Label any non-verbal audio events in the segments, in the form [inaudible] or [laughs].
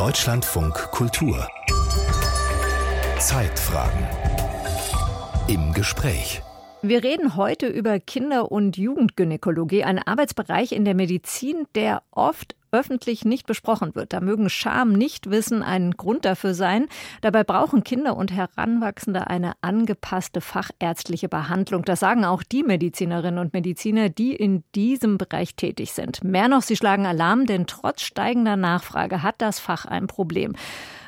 Deutschlandfunk Kultur. Zeitfragen. Im Gespräch. Wir reden heute über Kinder- und Jugendgynäkologie, ein Arbeitsbereich in der Medizin, der oft öffentlich nicht besprochen wird. Da mögen Scham, Nichtwissen ein Grund dafür sein. Dabei brauchen Kinder und Heranwachsende eine angepasste fachärztliche Behandlung. Das sagen auch die Medizinerinnen und Mediziner, die in diesem Bereich tätig sind. Mehr noch, sie schlagen Alarm, denn trotz steigender Nachfrage hat das Fach ein Problem.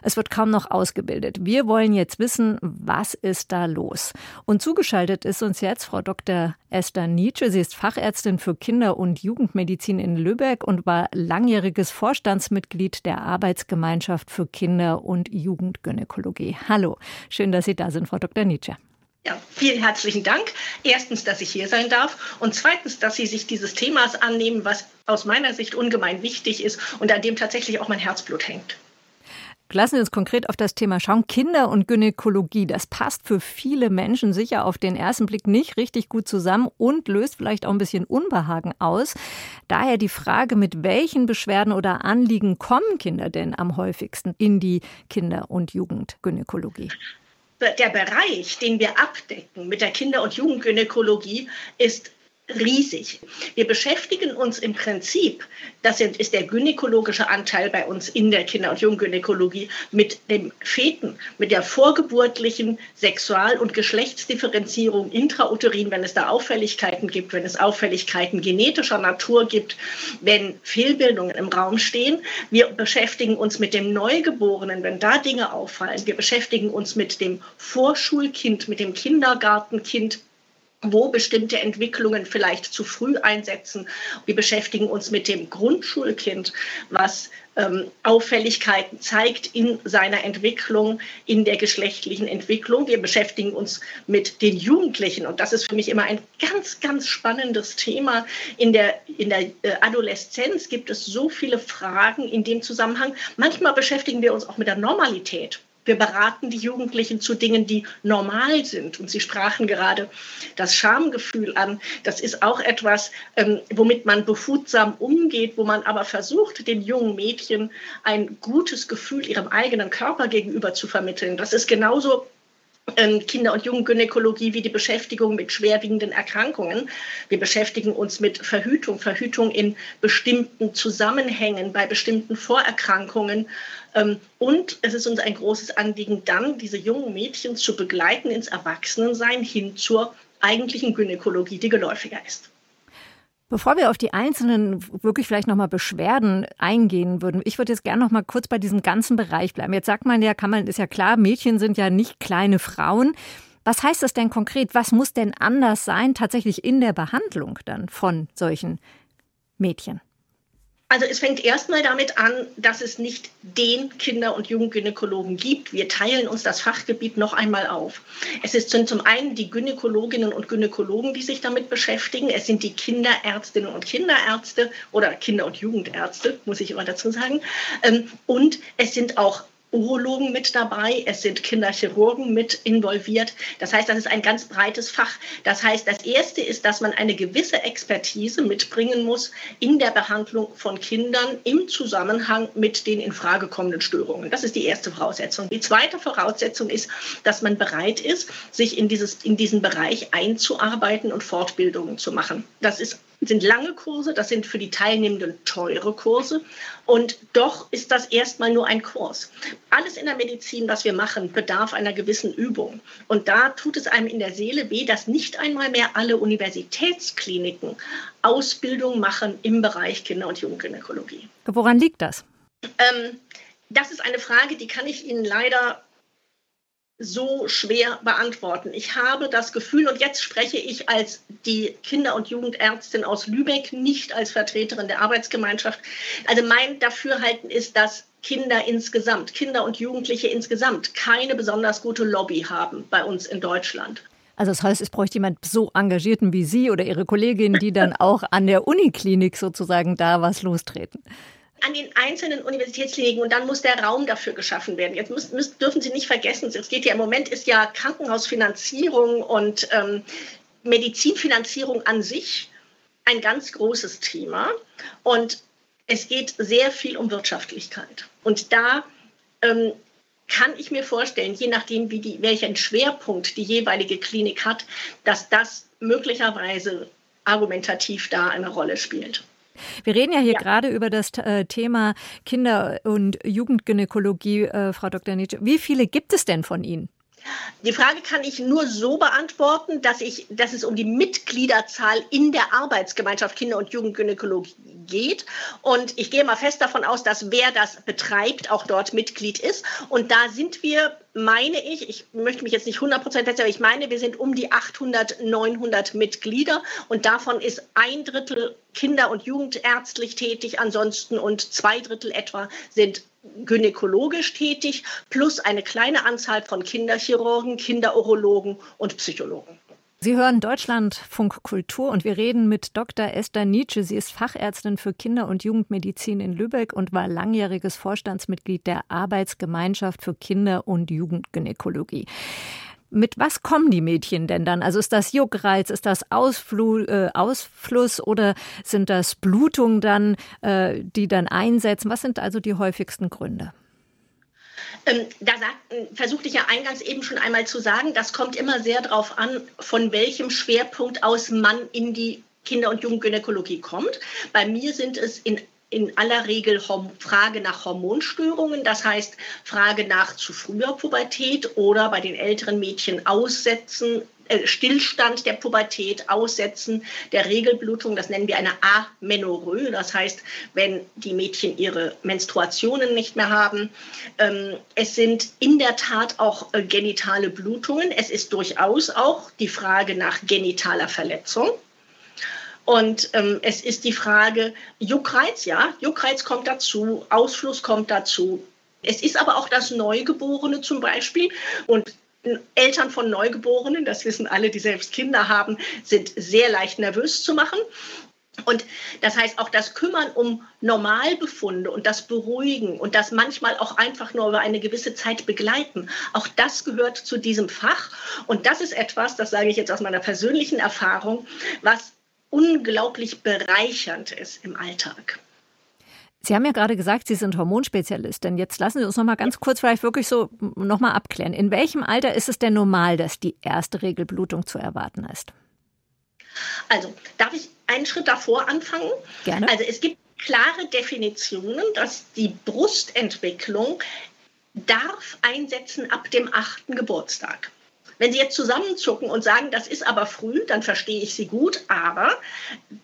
Es wird kaum noch ausgebildet. Wir wollen jetzt wissen, was ist da los? Und zugeschaltet ist uns jetzt Frau Dr. Esther Nietzsche. Sie ist Fachärztin für Kinder- und Jugendmedizin in Lübeck und war langjähriges Vorstandsmitglied der Arbeitsgemeinschaft für Kinder- und Jugendgynäkologie. Hallo, schön, dass Sie da sind, Frau Dr. Nietzsche. Ja, vielen herzlichen Dank. Erstens, dass ich hier sein darf und zweitens, dass Sie sich dieses Themas annehmen, was aus meiner Sicht ungemein wichtig ist und an dem tatsächlich auch mein Herzblut hängt. Lassen Sie uns konkret auf das Thema schauen. Kinder- und Gynäkologie, das passt für viele Menschen sicher auf den ersten Blick nicht richtig gut zusammen und löst vielleicht auch ein bisschen Unbehagen aus. Daher die Frage, mit welchen Beschwerden oder Anliegen kommen Kinder denn am häufigsten in die Kinder- und Jugendgynäkologie? Der Bereich, den wir abdecken mit der Kinder- und Jugendgynäkologie, ist riesig. Wir beschäftigen uns im Prinzip, das ist der gynäkologische Anteil bei uns in der Kinder- und Junggynäkologie, mit dem Feten, mit der vorgeburtlichen Sexual- und Geschlechtsdifferenzierung intrauterin, wenn es da Auffälligkeiten gibt, wenn es Auffälligkeiten genetischer Natur gibt, wenn Fehlbildungen im Raum stehen. Wir beschäftigen uns mit dem Neugeborenen, wenn da Dinge auffallen. Wir beschäftigen uns mit dem Vorschulkind, mit dem Kindergartenkind wo bestimmte Entwicklungen vielleicht zu früh einsetzen. Wir beschäftigen uns mit dem Grundschulkind, was ähm, Auffälligkeiten zeigt in seiner Entwicklung, in der geschlechtlichen Entwicklung. Wir beschäftigen uns mit den Jugendlichen und das ist für mich immer ein ganz, ganz spannendes Thema. In der, in der äh, Adoleszenz gibt es so viele Fragen in dem Zusammenhang. Manchmal beschäftigen wir uns auch mit der Normalität. Wir beraten die Jugendlichen zu Dingen, die normal sind. Und Sie sprachen gerade das Schamgefühl an. Das ist auch etwas, ähm, womit man behutsam umgeht, wo man aber versucht, den jungen Mädchen ein gutes Gefühl ihrem eigenen Körper gegenüber zu vermitteln. Das ist genauso Kinder- und Jugendgynäkologie wie die Beschäftigung mit schwerwiegenden Erkrankungen. Wir beschäftigen uns mit Verhütung, Verhütung in bestimmten Zusammenhängen, bei bestimmten Vorerkrankungen. Ähm, und es ist uns ein großes Anliegen, dann diese jungen Mädchen zu begleiten ins Erwachsenensein hin zur eigentlichen Gynäkologie, die geläufiger ist. Bevor wir auf die einzelnen wirklich vielleicht nochmal Beschwerden eingehen würden, ich würde jetzt gerne nochmal kurz bei diesem ganzen Bereich bleiben. Jetzt sagt man ja, kann man, ist ja klar, Mädchen sind ja nicht kleine Frauen. Was heißt das denn konkret? Was muss denn anders sein tatsächlich in der Behandlung dann von solchen Mädchen? Also es fängt erstmal damit an, dass es nicht den Kinder- und Jugendgynäkologen gibt. Wir teilen uns das Fachgebiet noch einmal auf. Es sind zum einen die Gynäkologinnen und Gynäkologen, die sich damit beschäftigen. Es sind die Kinderärztinnen und Kinderärzte oder Kinder- und Jugendärzte, muss ich immer dazu sagen. Ähm, und es sind auch Urologen mit dabei, es sind Kinderchirurgen mit involviert. Das heißt, das ist ein ganz breites Fach. Das heißt, das Erste ist, dass man eine gewisse Expertise mitbringen muss in der Behandlung von Kindern im Zusammenhang mit den in Frage kommenden Störungen. Das ist die erste Voraussetzung. Die zweite Voraussetzung ist, dass man bereit ist, sich in, dieses, in diesen Bereich einzuarbeiten und Fortbildungen zu machen. Das ist sind lange Kurse, das sind für die Teilnehmenden teure Kurse. Und doch ist das erstmal nur ein Kurs. Alles in der Medizin, was wir machen, bedarf einer gewissen Übung. Und da tut es einem in der Seele weh, dass nicht einmal mehr alle Universitätskliniken Ausbildung machen im Bereich Kinder- und Jugendgynäkologie. Woran liegt das? Ähm, das ist eine Frage, die kann ich Ihnen leider so schwer beantworten. Ich habe das Gefühl, und jetzt spreche ich als die Kinder- und Jugendärztin aus Lübeck, nicht als Vertreterin der Arbeitsgemeinschaft. Also mein Dafürhalten ist, dass Kinder insgesamt, Kinder und Jugendliche insgesamt keine besonders gute Lobby haben bei uns in Deutschland. Also das heißt, es bräuchte jemand so engagierten wie Sie oder Ihre Kollegin, die dann auch an der Uniklinik sozusagen da was lostreten an den einzelnen Universitätskliniken und dann muss der Raum dafür geschaffen werden. Jetzt müssen, müssen, dürfen Sie nicht vergessen, es geht ja im Moment ist ja Krankenhausfinanzierung und ähm, Medizinfinanzierung an sich ein ganz großes Thema. Und Es geht sehr viel um Wirtschaftlichkeit. Und da ähm, kann ich mir vorstellen, je nachdem, wie die, welchen Schwerpunkt die jeweilige Klinik hat, dass das möglicherweise argumentativ da eine Rolle spielt. Wir reden ja hier ja. gerade über das äh, Thema Kinder- und Jugendgynäkologie, äh, Frau Dr. Nietzsche. Wie viele gibt es denn von Ihnen? Die Frage kann ich nur so beantworten, dass, ich, dass es um die Mitgliederzahl in der Arbeitsgemeinschaft Kinder- und Jugendgynäkologie geht. Und ich gehe mal fest davon aus, dass wer das betreibt, auch dort Mitglied ist. Und da sind wir, meine ich, ich möchte mich jetzt nicht 100 Prozent aber ich meine, wir sind um die 800, 900 Mitglieder. Und davon ist ein Drittel Kinder- und Jugendärztlich tätig, ansonsten und zwei Drittel etwa sind gynäkologisch tätig, plus eine kleine Anzahl von Kinderchirurgen, Kinderurologen und Psychologen. Sie hören Deutschlandfunk Kultur und wir reden mit Dr. Esther Nietzsche. Sie ist Fachärztin für Kinder- und Jugendmedizin in Lübeck und war langjähriges Vorstandsmitglied der Arbeitsgemeinschaft für Kinder- und Jugendgynäkologie. Mit was kommen die Mädchen denn dann? Also ist das Juckreiz, ist das Ausflu äh, Ausfluss oder sind das Blutungen dann, äh, die dann einsetzen? Was sind also die häufigsten Gründe? Ähm, da sagt, versuchte ich ja eingangs eben schon einmal zu sagen, das kommt immer sehr darauf an, von welchem Schwerpunkt aus man in die Kinder- und Jugendgynäkologie kommt. Bei mir sind es in in aller Regel Frage nach Hormonstörungen, das heißt Frage nach zu früher Pubertät oder bei den älteren Mädchen Aussetzen, Stillstand der Pubertät, Aussetzen der Regelblutung, das nennen wir eine Amenorrhoe, das heißt, wenn die Mädchen ihre Menstruationen nicht mehr haben. Ähm, es sind in der Tat auch äh, genitale Blutungen, es ist durchaus auch die Frage nach genitaler Verletzung. Und ähm, es ist die Frage, Juckreiz, ja, Juckreiz kommt dazu, Ausfluss kommt dazu. Es ist aber auch das Neugeborene zum Beispiel. Und Eltern von Neugeborenen, das wissen alle, die selbst Kinder haben, sind sehr leicht nervös zu machen. Und das heißt auch das Kümmern um Normalbefunde und das Beruhigen und das manchmal auch einfach nur über eine gewisse Zeit begleiten, auch das gehört zu diesem Fach. Und das ist etwas, das sage ich jetzt aus meiner persönlichen Erfahrung, was unglaublich bereichernd ist im Alltag. Sie haben ja gerade gesagt, Sie sind Hormonspezialistin. Jetzt lassen Sie uns noch mal ganz kurz vielleicht wirklich so noch mal abklären. In welchem Alter ist es denn normal, dass die erste Regelblutung zu erwarten ist? Also, darf ich einen Schritt davor anfangen? Gerne. Also, es gibt klare Definitionen, dass die Brustentwicklung darf einsetzen ab dem achten Geburtstag. Wenn Sie jetzt zusammenzucken und sagen, das ist aber früh, dann verstehe ich Sie gut, aber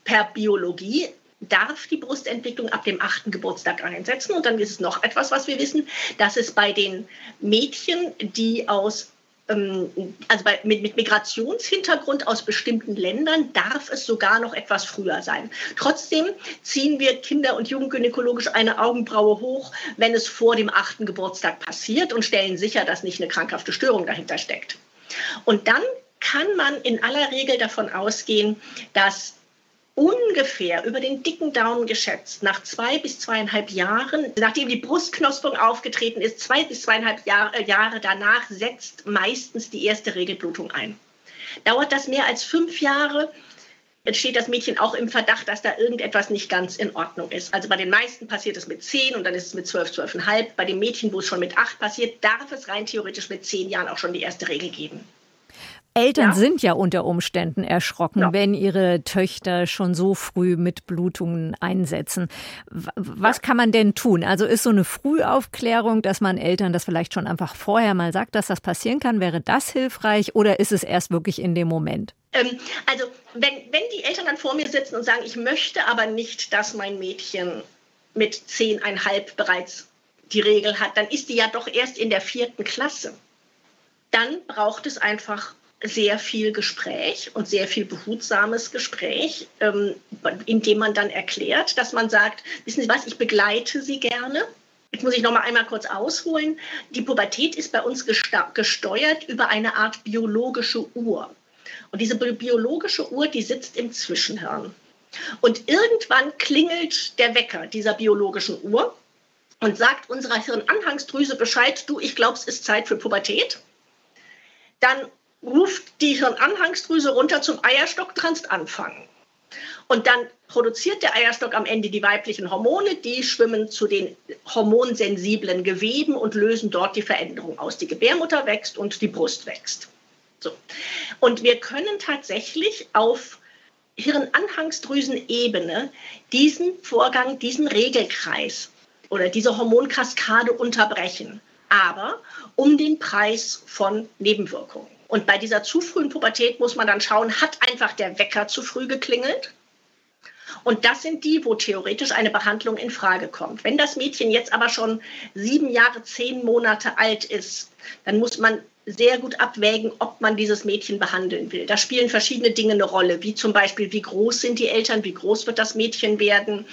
per Biologie darf die Brustentwicklung ab dem achten Geburtstag einsetzen. Und dann ist es noch etwas, was wir wissen, dass es bei den Mädchen, die aus ähm, also bei, mit, mit, Migrationshintergrund aus bestimmten Ländern darf es sogar noch etwas früher sein. Trotzdem ziehen wir Kinder- und Jugendgynäkologisch eine Augenbraue hoch, wenn es vor dem achten Geburtstag passiert und stellen sicher, dass nicht eine krankhafte Störung dahinter steckt. Und dann kann man in aller Regel davon ausgehen, dass ungefähr über den dicken Daumen geschätzt nach zwei bis zweieinhalb Jahren, nachdem die Brustknospung aufgetreten ist, zwei bis zweieinhalb Jahr, äh, Jahre danach setzt meistens die erste Regelblutung ein. Dauert das mehr als fünf Jahre, entsteht das Mädchen auch im Verdacht, dass da irgendetwas nicht ganz in Ordnung ist. Also bei den meisten passiert es mit zehn und dann ist es mit zwölf, zwölfeinhalb. Bei den Mädchen, wo es schon mit acht passiert, darf es rein theoretisch mit zehn Jahren auch schon die erste Regel geben. Eltern ja. sind ja unter Umständen erschrocken, ja. wenn ihre Töchter schon so früh mit Blutungen einsetzen. Was ja. kann man denn tun? Also ist so eine Frühaufklärung, dass man Eltern das vielleicht schon einfach vorher mal sagt, dass das passieren kann, wäre das hilfreich oder ist es erst wirklich in dem Moment? Ähm, also wenn, wenn die Eltern dann vor mir sitzen und sagen, ich möchte aber nicht, dass mein Mädchen mit zehneinhalb bereits die Regel hat, dann ist die ja doch erst in der vierten Klasse. Dann braucht es einfach sehr viel Gespräch und sehr viel behutsames Gespräch, ähm, in dem man dann erklärt, dass man sagt, wissen Sie was, ich begleite Sie gerne. Jetzt muss ich noch mal einmal kurz ausholen. Die Pubertät ist bei uns gesteuert über eine Art biologische Uhr. Und diese biologische Uhr, die sitzt im Zwischenhirn. Und irgendwann klingelt der Wecker dieser biologischen Uhr und sagt unserer Hirnanhangsdrüse Bescheid, du, ich glaube, es ist Zeit für Pubertät. Dann ruft die Hirnanhangsdrüse runter zum Eierstock, kannst anfangen. Und dann produziert der Eierstock am Ende die weiblichen Hormone, die schwimmen zu den hormonsensiblen Geweben und lösen dort die Veränderung aus. Die Gebärmutter wächst und die Brust wächst. So. Und wir können tatsächlich auf Hirnanhangsdrüsenebene diesen Vorgang, diesen Regelkreis oder diese Hormonkaskade unterbrechen, aber um den Preis von Nebenwirkungen. Und bei dieser zu frühen Pubertät muss man dann schauen, hat einfach der Wecker zu früh geklingelt? Und das sind die, wo theoretisch eine Behandlung in Frage kommt. Wenn das Mädchen jetzt aber schon sieben Jahre, zehn Monate alt ist, dann muss man sehr gut abwägen, ob man dieses Mädchen behandeln will. Da spielen verschiedene Dinge eine Rolle, wie zum Beispiel, wie groß sind die Eltern, wie groß wird das Mädchen werden,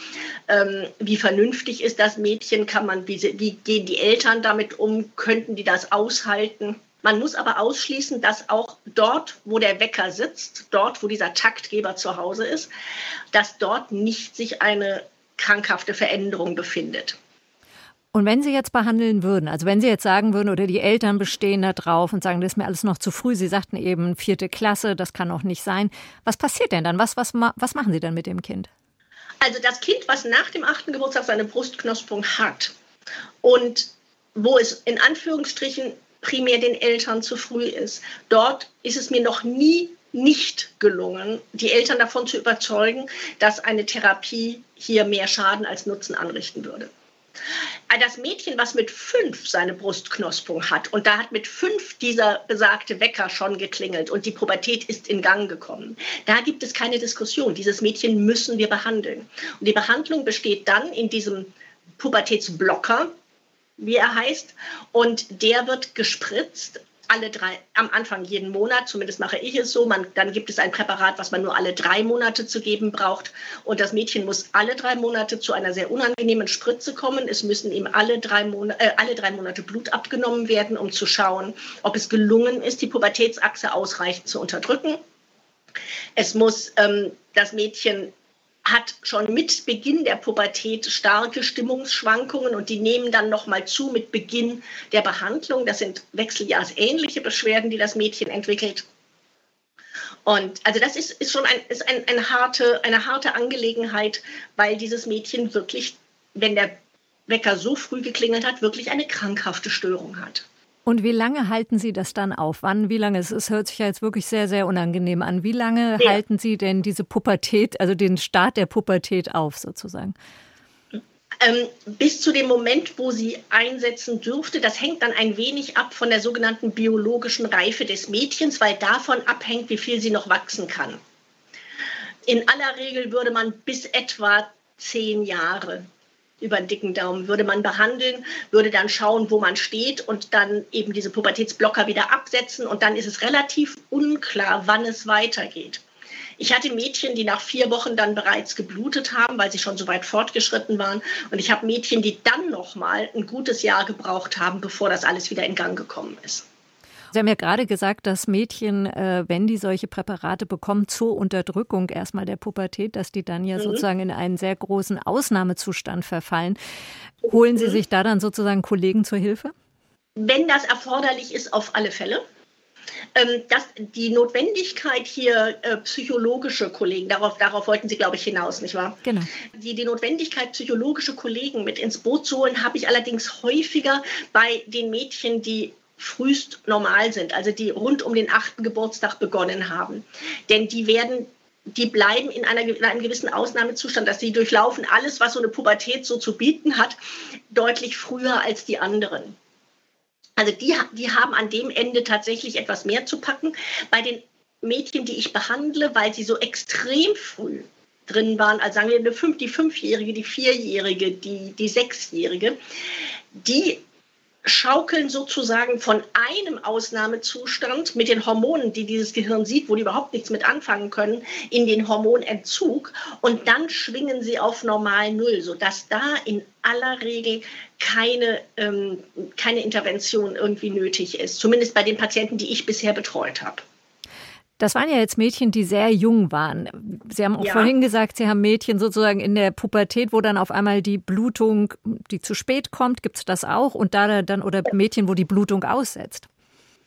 ähm, wie vernünftig ist das Mädchen, kann man, wie, wie gehen die Eltern damit um, könnten die das aushalten. Man muss aber ausschließen, dass auch dort, wo der Wecker sitzt, dort, wo dieser Taktgeber zu Hause ist, dass dort nicht sich eine krankhafte Veränderung befindet. Und wenn Sie jetzt behandeln würden, also wenn Sie jetzt sagen würden, oder die Eltern bestehen da drauf und sagen, das ist mir alles noch zu früh, Sie sagten eben vierte Klasse, das kann auch nicht sein. Was passiert denn dann? Was, was, was machen Sie dann mit dem Kind? Also das Kind, was nach dem achten Geburtstag seine Brustknospung hat und wo es in Anführungsstrichen primär den Eltern zu früh ist. Dort ist es mir noch nie nicht gelungen, die Eltern davon zu überzeugen, dass eine Therapie hier mehr Schaden als Nutzen anrichten würde. Das Mädchen, was mit fünf seine Brustknospung hat, und da hat mit fünf dieser besagte Wecker schon geklingelt und die Pubertät ist in Gang gekommen, da gibt es keine Diskussion. Dieses Mädchen müssen wir behandeln. Und die Behandlung besteht dann in diesem Pubertätsblocker, wie er heißt. Und der wird gespritzt alle drei, am Anfang jeden Monat, zumindest mache ich es so. Man, dann gibt es ein Präparat, was man nur alle drei Monate zu geben braucht. Und das Mädchen muss alle drei Monate zu einer sehr unangenehmen Spritze kommen. Es müssen ihm alle drei, Monate, äh, alle drei Monate Blut abgenommen werden, um zu schauen, ob es gelungen ist, die Pubertätsachse ausreichend zu unterdrücken. Es muss ähm, das Mädchen hat schon mit Beginn der Pubertät starke Stimmungsschwankungen und die nehmen dann nochmal zu mit Beginn der Behandlung. Das sind wechseljahrsähnliche Beschwerden, die das Mädchen entwickelt. Und also das ist, ist schon ein, ist ein, ein harte, eine harte Angelegenheit, weil dieses Mädchen wirklich, wenn der Wecker so früh geklingelt hat, wirklich eine krankhafte Störung hat. Und wie lange halten Sie das dann auf? Wann, wie lange? Es, es hört sich ja jetzt wirklich sehr, sehr unangenehm an. Wie lange ja. halten Sie denn diese Pubertät, also den Start der Pubertät auf sozusagen? Ähm, bis zu dem Moment, wo sie einsetzen dürfte. Das hängt dann ein wenig ab von der sogenannten biologischen Reife des Mädchens, weil davon abhängt, wie viel sie noch wachsen kann. In aller Regel würde man bis etwa zehn Jahre über den dicken Daumen würde man behandeln, würde dann schauen, wo man steht und dann eben diese Pubertätsblocker wieder absetzen und dann ist es relativ unklar, wann es weitergeht. Ich hatte Mädchen, die nach vier Wochen dann bereits geblutet haben, weil sie schon so weit fortgeschritten waren. Und ich habe Mädchen, die dann noch mal ein gutes Jahr gebraucht haben, bevor das alles wieder in Gang gekommen ist. Sie haben ja gerade gesagt, dass Mädchen, äh, wenn die solche Präparate bekommen, zur Unterdrückung erstmal der Pubertät, dass die dann ja mhm. sozusagen in einen sehr großen Ausnahmezustand verfallen. Holen Sie mhm. sich da dann sozusagen Kollegen zur Hilfe? Wenn das erforderlich ist, auf alle Fälle. Ähm, das, die Notwendigkeit hier äh, psychologische Kollegen, darauf, darauf wollten Sie, glaube ich, hinaus, nicht wahr? Genau. Die, die Notwendigkeit, psychologische Kollegen mit ins Boot zu holen, habe ich allerdings häufiger bei den Mädchen, die frühst normal sind, also die rund um den achten Geburtstag begonnen haben. Denn die werden die bleiben in, einer, in, einem gewissen Ausnahmezustand, dass sie durchlaufen alles, was so eine Pubertät so zu bieten hat, deutlich früher als die anderen. Also die, die haben an dem Ende tatsächlich etwas mehr zu packen. Bei den Mädchen, die ich behandle, weil sie so extrem früh drin waren, also sagen wir die Fünfjährige, die Vierjährige, die, die Sechsjährige, die schaukeln sozusagen von einem Ausnahmezustand mit den Hormonen, die dieses Gehirn sieht, wo die überhaupt nichts mit anfangen können, in den Hormonentzug und dann schwingen sie auf normal Null, sodass da in aller Regel keine, ähm, keine Intervention irgendwie nötig ist, zumindest bei den Patienten, die ich bisher betreut habe. Das waren ja jetzt Mädchen, die sehr jung waren. Sie haben auch ja. vorhin gesagt, Sie haben Mädchen sozusagen in der Pubertät, wo dann auf einmal die Blutung, die zu spät kommt, gibt es das auch? Und da dann, oder Mädchen, wo die Blutung aussetzt?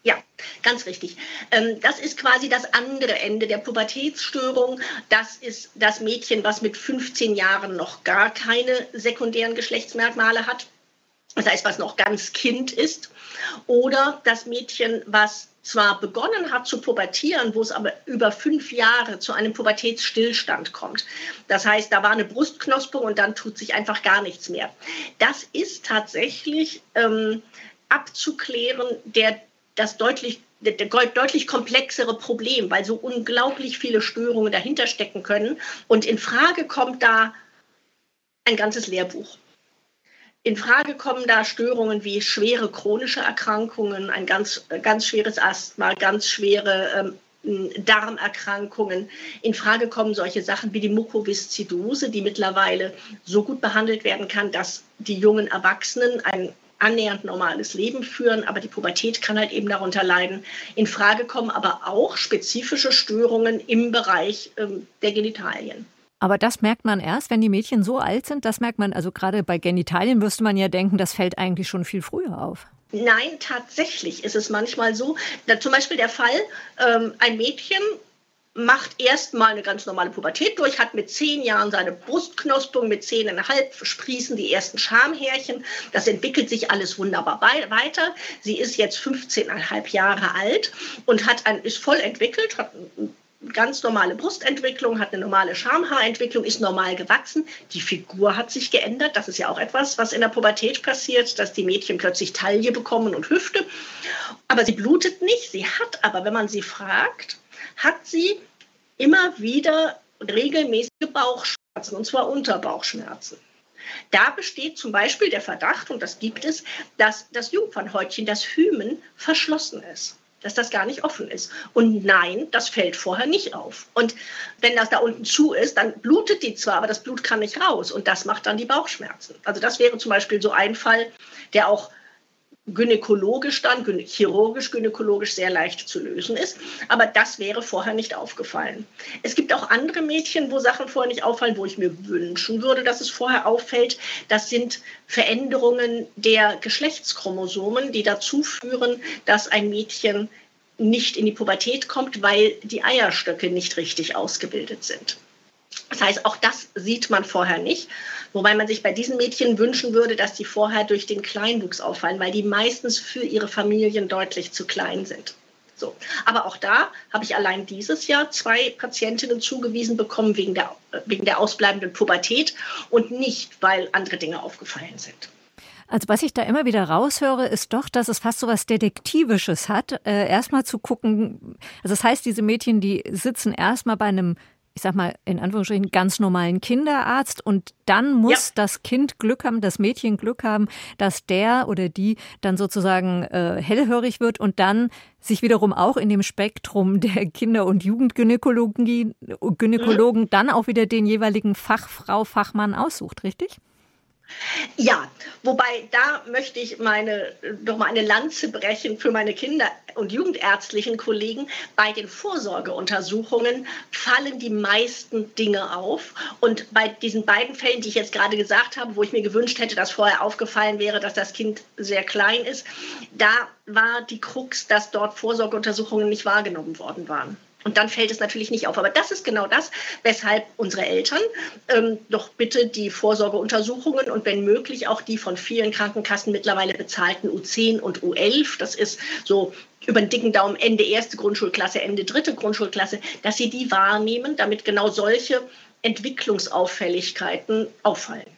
Ja, ganz richtig. Ähm, das ist quasi das andere Ende der Pubertätsstörung. Das ist das Mädchen, was mit 15 Jahren noch gar keine sekundären Geschlechtsmerkmale hat. Das heißt, was noch ganz Kind ist. Oder das Mädchen, was zwar begonnen hat zu pubertieren, wo es aber über fünf Jahre zu einem Pubertätsstillstand kommt. Das heißt, da war eine Brustknospung und dann tut sich einfach gar nichts mehr. Das ist tatsächlich ähm, abzuklären, der das deutlich der deutlich komplexere Problem, weil so unglaublich viele Störungen dahinter stecken können. Und in Frage kommt da ein ganzes Lehrbuch. In Frage kommen da Störungen wie schwere chronische Erkrankungen, ein ganz, ganz schweres Asthma, ganz schwere ähm, Darmerkrankungen. In Frage kommen solche Sachen wie die Mukoviszidose, die mittlerweile so gut behandelt werden kann, dass die jungen Erwachsenen ein annähernd normales Leben führen, aber die Pubertät kann halt eben darunter leiden. In Frage kommen aber auch spezifische Störungen im Bereich ähm, der Genitalien. Aber das merkt man erst, wenn die Mädchen so alt sind. Das merkt man, also gerade bei Genitalien müsste man ja denken, das fällt eigentlich schon viel früher auf. Nein, tatsächlich ist es manchmal so. Da, zum Beispiel der Fall, ähm, ein Mädchen macht erstmal eine ganz normale Pubertät durch, hat mit zehn Jahren seine Brustknospung, mit zehneinhalb sprießen die ersten Schamhärchen. Das entwickelt sich alles wunderbar weiter. Sie ist jetzt 15,5 Jahre alt und hat ein, ist voll entwickelt, hat ganz normale Brustentwicklung, hat eine normale Schamhaarentwicklung, ist normal gewachsen. Die Figur hat sich geändert. Das ist ja auch etwas, was in der Pubertät passiert, dass die Mädchen plötzlich Taille bekommen und Hüfte. Aber sie blutet nicht. Sie hat aber, wenn man sie fragt, hat sie immer wieder regelmäßige Bauchschmerzen, und zwar Unterbauchschmerzen. Da besteht zum Beispiel der Verdacht, und das gibt es, dass das Jungfernhäutchen, das Hymen, verschlossen ist dass das gar nicht offen ist. Und nein, das fällt vorher nicht auf. Und wenn das da unten zu ist, dann blutet die zwar, aber das Blut kann nicht raus. Und das macht dann die Bauchschmerzen. Also das wäre zum Beispiel so ein Fall, der auch gynäkologisch dann, chirurgisch, gynäkologisch sehr leicht zu lösen ist. Aber das wäre vorher nicht aufgefallen. Es gibt auch andere Mädchen, wo Sachen vorher nicht auffallen, wo ich mir wünschen würde, dass es vorher auffällt. Das sind Veränderungen der Geschlechtschromosomen, die dazu führen, dass ein Mädchen nicht in die Pubertät kommt, weil die Eierstöcke nicht richtig ausgebildet sind. Das heißt, auch das sieht man vorher nicht. Wobei man sich bei diesen Mädchen wünschen würde, dass die vorher durch den Kleinwuchs auffallen, weil die meistens für ihre Familien deutlich zu klein sind. So. Aber auch da habe ich allein dieses Jahr zwei Patientinnen zugewiesen bekommen wegen der, wegen der ausbleibenden Pubertät und nicht, weil andere Dinge aufgefallen sind. Also was ich da immer wieder raushöre, ist doch, dass es fast so was Detektivisches hat. Äh, erstmal zu gucken, also das heißt, diese Mädchen, die sitzen erstmal bei einem ich sag mal, in Anführungsstrichen ganz normalen Kinderarzt und dann muss ja. das Kind Glück haben, das Mädchen Glück haben, dass der oder die dann sozusagen äh, hellhörig wird und dann sich wiederum auch in dem Spektrum der Kinder- und Jugendgynäkologen Gynäkologen mhm. dann auch wieder den jeweiligen Fachfrau, Fachmann aussucht, richtig? Ja, wobei da möchte ich meine, doch mal eine Lanze brechen für meine Kinder- und jugendärztlichen Kollegen. Bei den Vorsorgeuntersuchungen fallen die meisten Dinge auf. Und bei diesen beiden Fällen, die ich jetzt gerade gesagt habe, wo ich mir gewünscht hätte, dass vorher aufgefallen wäre, dass das Kind sehr klein ist, da war die Krux, dass dort Vorsorgeuntersuchungen nicht wahrgenommen worden waren. Und dann fällt es natürlich nicht auf. Aber das ist genau das, weshalb unsere Eltern ähm, doch bitte die Vorsorgeuntersuchungen und wenn möglich auch die von vielen Krankenkassen mittlerweile bezahlten U10 und U11, das ist so über den dicken Daumen Ende erste Grundschulklasse, Ende dritte Grundschulklasse, dass sie die wahrnehmen, damit genau solche Entwicklungsauffälligkeiten auffallen.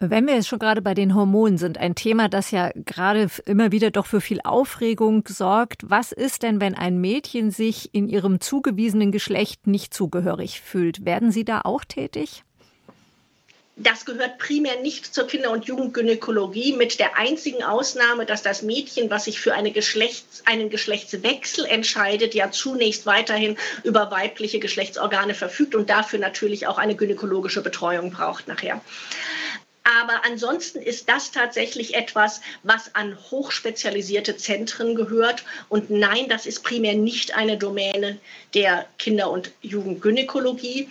Wenn wir jetzt schon gerade bei den Hormonen sind, ein Thema, das ja gerade immer wieder doch für viel Aufregung sorgt. Was ist denn, wenn ein Mädchen sich in ihrem zugewiesenen Geschlecht nicht zugehörig fühlt? Werden Sie da auch tätig? Das gehört primär nicht zur Kinder- und Jugendgynäkologie, mit der einzigen Ausnahme, dass das Mädchen, was sich für eine Geschlechts-, einen Geschlechtswechsel entscheidet, ja zunächst weiterhin über weibliche Geschlechtsorgane verfügt und dafür natürlich auch eine gynäkologische Betreuung braucht nachher. Aber ansonsten ist das tatsächlich etwas, was an hochspezialisierte Zentren gehört. Und nein, das ist primär nicht eine Domäne der Kinder- und Jugendgynäkologie.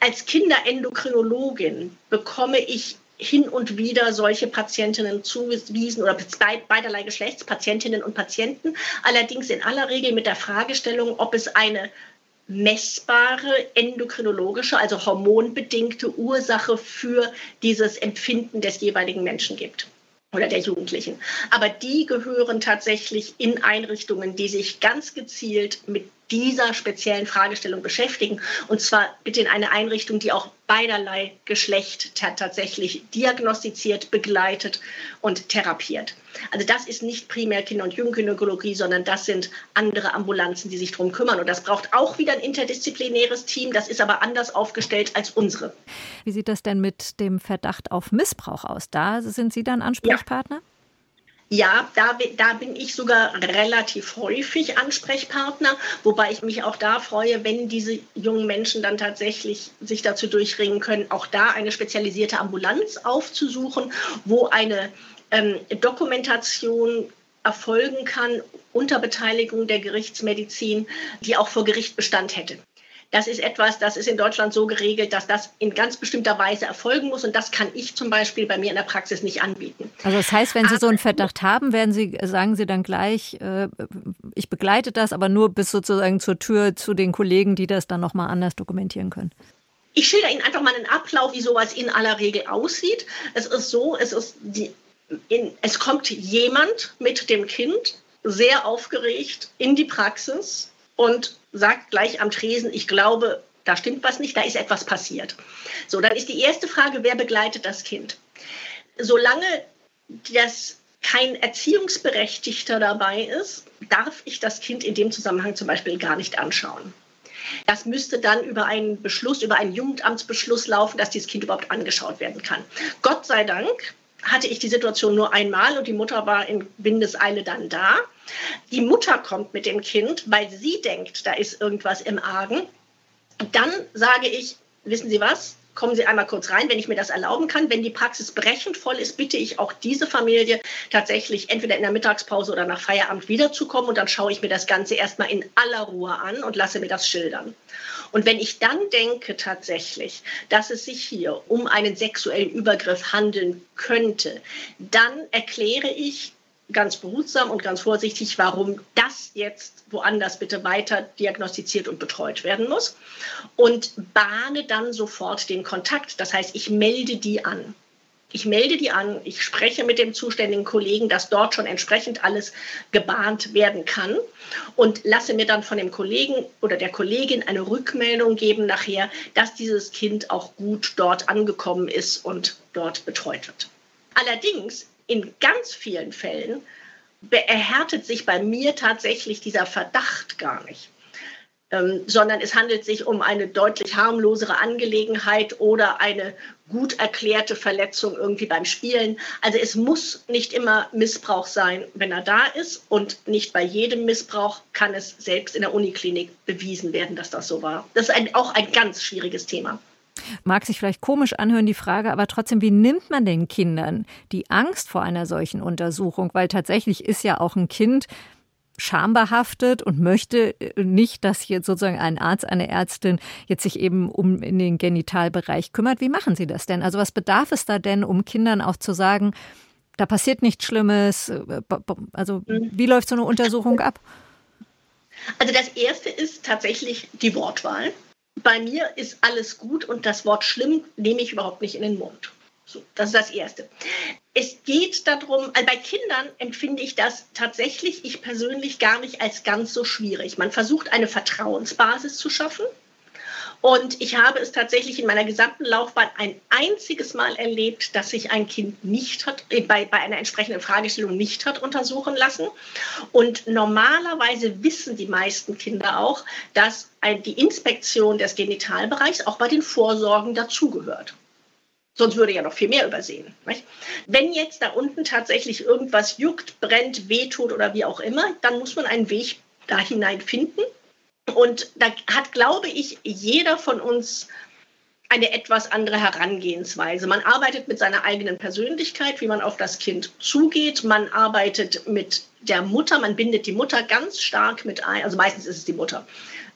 Als Kinderendokrinologin bekomme ich hin und wieder solche Patientinnen zugewiesen oder beiderlei Geschlechts, Patientinnen und Patienten, allerdings in aller Regel mit der Fragestellung, ob es eine messbare endokrinologische, also hormonbedingte Ursache für dieses Empfinden des jeweiligen Menschen gibt oder der Jugendlichen. Aber die gehören tatsächlich in Einrichtungen, die sich ganz gezielt mit dieser speziellen Fragestellung beschäftigen. Und zwar bitte in eine Einrichtung, die auch beiderlei Geschlecht tatsächlich diagnostiziert, begleitet und therapiert. Also das ist nicht primär Kinder- und Jugendgynäkologie, sondern das sind andere Ambulanzen, die sich darum kümmern. Und das braucht auch wieder ein interdisziplinäres Team. Das ist aber anders aufgestellt als unsere. Wie sieht das denn mit dem Verdacht auf Missbrauch aus? Da sind Sie dann Ansprechpartner? Ja. Ja, da, da bin ich sogar relativ häufig Ansprechpartner, wobei ich mich auch da freue, wenn diese jungen Menschen dann tatsächlich sich dazu durchringen können, auch da eine spezialisierte Ambulanz aufzusuchen, wo eine ähm, Dokumentation erfolgen kann unter Beteiligung der Gerichtsmedizin, die auch vor Gericht Bestand hätte. Das ist etwas, das ist in Deutschland so geregelt, dass das in ganz bestimmter Weise erfolgen muss. Und das kann ich zum Beispiel bei mir in der Praxis nicht anbieten. Also das heißt, wenn Sie so einen Verdacht haben, werden Sie, sagen Sie dann gleich, äh, ich begleite das, aber nur bis sozusagen zur Tür zu den Kollegen, die das dann nochmal anders dokumentieren können. Ich schilder Ihnen einfach mal einen Ablauf, wie sowas in aller Regel aussieht. Es ist so, es ist die, in, es kommt jemand mit dem Kind sehr aufgeregt in die Praxis und sagt gleich am Tresen, ich glaube, da stimmt was nicht, da ist etwas passiert. So, dann ist die erste Frage, wer begleitet das Kind? Solange das kein Erziehungsberechtigter dabei ist, darf ich das Kind in dem Zusammenhang zum Beispiel gar nicht anschauen. Das müsste dann über einen Beschluss, über einen Jugendamtsbeschluss laufen, dass dieses Kind überhaupt angeschaut werden kann. Gott sei Dank hatte ich die Situation nur einmal und die Mutter war in Windeseile dann da. Die Mutter kommt mit dem Kind, weil sie denkt, da ist irgendwas im Argen. Dann sage ich, wissen Sie was? Kommen Sie einmal kurz rein, wenn ich mir das erlauben kann. Wenn die Praxis brechend voll ist, bitte ich auch diese Familie tatsächlich entweder in der Mittagspause oder nach Feierabend wiederzukommen und dann schaue ich mir das Ganze erstmal in aller Ruhe an und lasse mir das schildern. Und wenn ich dann denke tatsächlich, dass es sich hier um einen sexuellen Übergriff handeln könnte, dann erkläre ich ganz behutsam und ganz vorsichtig, warum das jetzt woanders bitte weiter diagnostiziert und betreut werden muss und bahne dann sofort den Kontakt. Das heißt, ich melde die an. Ich melde die an, ich spreche mit dem zuständigen Kollegen, dass dort schon entsprechend alles gebahnt werden kann und lasse mir dann von dem Kollegen oder der Kollegin eine Rückmeldung geben nachher, dass dieses Kind auch gut dort angekommen ist und dort betreut wird. Allerdings in ganz vielen Fällen erhärtet sich bei mir tatsächlich dieser Verdacht gar nicht. Ähm, sondern es handelt sich um eine deutlich harmlosere Angelegenheit oder eine gut erklärte Verletzung irgendwie beim Spielen. Also es muss nicht immer Missbrauch sein, wenn er da ist und nicht bei jedem Missbrauch kann es selbst in der Uniklinik bewiesen werden, dass das so war. Das ist ein, auch ein ganz schwieriges Thema. Mag sich vielleicht komisch anhören, die Frage, aber trotzdem, wie nimmt man den Kindern die Angst vor einer solchen Untersuchung? Weil tatsächlich ist ja auch ein Kind schambehaftet und möchte äh, nicht, dass jetzt sozusagen ein Arzt, eine Ärztin jetzt sich eben um in den Genitalbereich kümmert. Wie machen Sie das denn? Also was bedarf es da denn, um Kindern auch zu sagen, da passiert nichts Schlimmes? Äh, also mhm. wie läuft so eine Untersuchung ab? Also das Erste ist tatsächlich die Wortwahl bei mir ist alles gut und das Wort schlimm nehme ich überhaupt nicht in den Mund. So, das ist das Erste. Es geht darum, also bei Kindern empfinde ich das tatsächlich, ich persönlich gar nicht als ganz so schwierig. Man versucht eine Vertrauensbasis zu schaffen. Und ich habe es tatsächlich in meiner gesamten Laufbahn ein einziges Mal erlebt, dass sich ein Kind nicht hat, äh, bei, bei einer entsprechenden Fragestellung nicht hat untersuchen lassen. Und normalerweise wissen die meisten Kinder auch, dass die Inspektion des Genitalbereichs auch bei den Vorsorgen dazugehört. Sonst würde ja noch viel mehr übersehen. Nicht? Wenn jetzt da unten tatsächlich irgendwas juckt, brennt, wehtut oder wie auch immer, dann muss man einen Weg da hinein finden. Und da hat, glaube ich, jeder von uns eine etwas andere Herangehensweise. Man arbeitet mit seiner eigenen Persönlichkeit, wie man auf das Kind zugeht. Man arbeitet mit der Mutter, man bindet die Mutter ganz stark mit ein. Also meistens ist es die Mutter.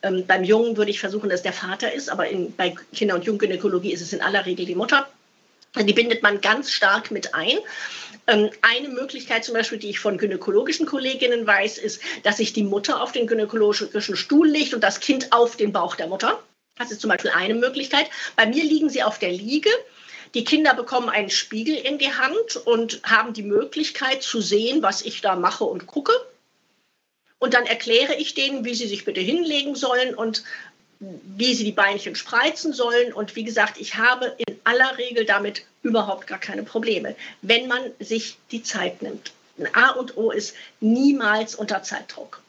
Ähm, beim Jungen würde ich versuchen, dass der Vater ist, aber in, bei Kinder- und Junggynäkologie ist es in aller Regel die Mutter. Die bindet man ganz stark mit ein. Ähm, eine Möglichkeit zum Beispiel, die ich von gynäkologischen Kolleginnen weiß, ist, dass sich die Mutter auf den gynäkologischen Stuhl legt und das Kind auf den Bauch der Mutter. Das ist zum Beispiel eine Möglichkeit. Bei mir liegen sie auf der Liege. Die Kinder bekommen einen Spiegel in die Hand und haben die Möglichkeit zu sehen, was ich da mache und gucke. Und dann erkläre ich denen, wie sie sich bitte hinlegen sollen und wie sie die Beinchen spreizen sollen. Und wie gesagt, ich habe in aller Regel damit überhaupt gar keine Probleme, wenn man sich die Zeit nimmt. Ein A und O ist niemals unter Zeitdruck.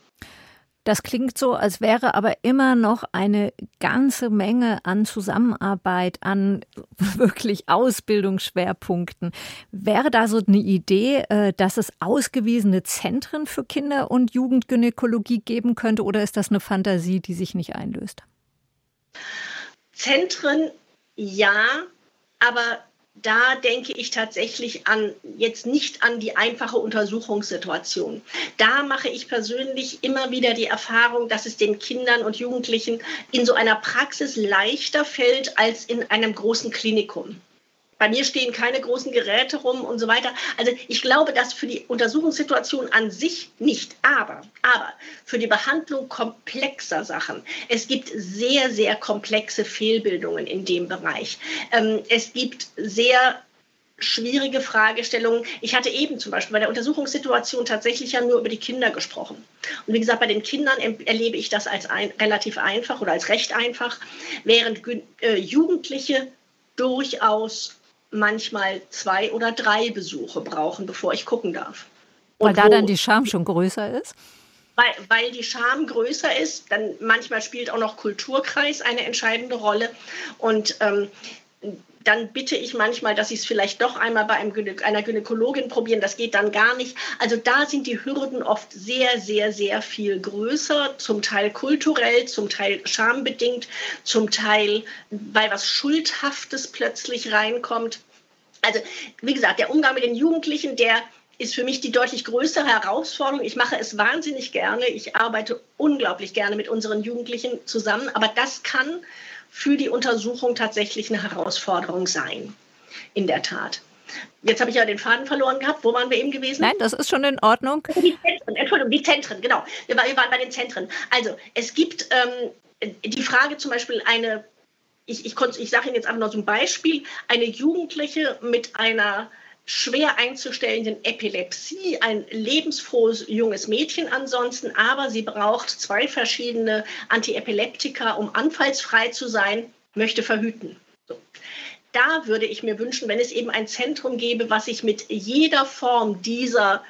Das klingt so, als wäre aber immer noch eine ganze Menge an Zusammenarbeit, an [laughs] wirklich Ausbildungsschwerpunkten. Wäre da so eine Idee, äh, dass es ausgewiesene Zentren für Kinder- und Jugendgynäkologie geben könnte oder ist das eine Fantasie, die sich nicht einlöst? Zentren ja, aber da denke ich tatsächlich an jetzt nicht an die einfache Untersuchungssituation. Da mache ich persönlich immer wieder die Erfahrung, dass es den Kindern und Jugendlichen in so einer Praxis leichter fällt als in einem großen Klinikum. Bei mir stehen keine großen Geräte rum und so weiter. Also ich glaube, dass für die Untersuchungssituation an sich nicht, aber, aber für die Behandlung komplexer Sachen. Es gibt sehr, sehr komplexe Fehlbildungen in dem Bereich. Ähm, es gibt sehr schwierige Fragestellungen. Ich hatte eben zum Beispiel bei der Untersuchungssituation tatsächlich ja nur über die Kinder gesprochen. Und wie gesagt, bei den Kindern erlebe ich das als ein, relativ einfach oder als recht einfach, während äh, Jugendliche durchaus manchmal zwei oder drei Besuche brauchen, bevor ich gucken darf. Und weil da dann die Scham schon größer ist? Weil, weil die Scham größer ist, dann manchmal spielt auch noch Kulturkreis eine entscheidende Rolle. Und ähm, dann bitte ich manchmal, dass sie es vielleicht doch einmal bei einem Gynä einer Gynäkologin probieren. Das geht dann gar nicht. Also da sind die Hürden oft sehr, sehr, sehr viel größer, zum Teil kulturell, zum Teil schambedingt, zum Teil, weil was Schuldhaftes plötzlich reinkommt. Also wie gesagt, der Umgang mit den Jugendlichen, der ist für mich die deutlich größere Herausforderung. Ich mache es wahnsinnig gerne. Ich arbeite unglaublich gerne mit unseren Jugendlichen zusammen. Aber das kann für die Untersuchung tatsächlich eine Herausforderung sein. In der Tat. Jetzt habe ich ja den Faden verloren gehabt. Wo waren wir eben gewesen? Nein, das ist schon in Ordnung. Die Zentren, Entschuldigung, die Zentren, genau. Wir waren bei den Zentren. Also, es gibt ähm, die Frage zum Beispiel eine, ich, ich, ich sage Ihnen jetzt einfach noch so ein Beispiel, eine Jugendliche mit einer schwer einzustellenden Epilepsie, ein lebensfrohes junges Mädchen ansonsten, aber sie braucht zwei verschiedene Antiepileptika, um anfallsfrei zu sein, möchte verhüten. So. Da würde ich mir wünschen, wenn es eben ein Zentrum gäbe, was sich mit jeder Form dieser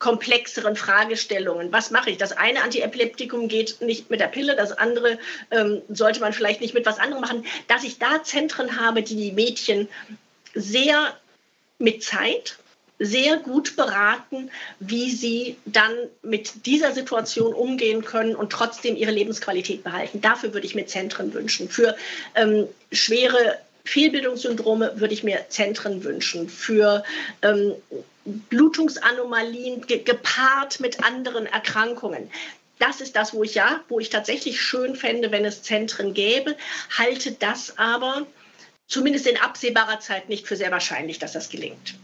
komplexeren Fragestellungen. Was mache ich? Das eine Antiepileptikum geht nicht mit der Pille, das andere ähm, sollte man vielleicht nicht mit was anderem machen. Dass ich da Zentren habe, die die Mädchen sehr mit Zeit sehr gut beraten, wie sie dann mit dieser Situation umgehen können und trotzdem ihre Lebensqualität behalten. Dafür würde ich mir Zentren wünschen. Für ähm, schwere Fehlbildungssyndrome würde ich mir Zentren wünschen. Für ähm, Blutungsanomalien ge gepaart mit anderen Erkrankungen. Das ist das, wo ich ja, wo ich tatsächlich schön fände, wenn es Zentren gäbe, halte das aber zumindest in absehbarer Zeit nicht für sehr wahrscheinlich, dass das gelingt.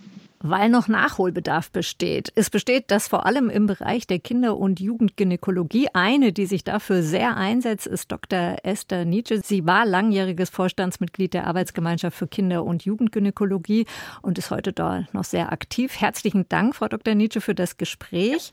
Weil noch Nachholbedarf besteht. Es besteht das vor allem im Bereich der Kinder- und Jugendgynäkologie. Eine, die sich dafür sehr einsetzt, ist Dr. Esther Nietzsche. Sie war langjähriges Vorstandsmitglied der Arbeitsgemeinschaft für Kinder- und Jugendgynäkologie und ist heute dort noch sehr aktiv. Herzlichen Dank, Frau Dr. Nietzsche, für das Gespräch.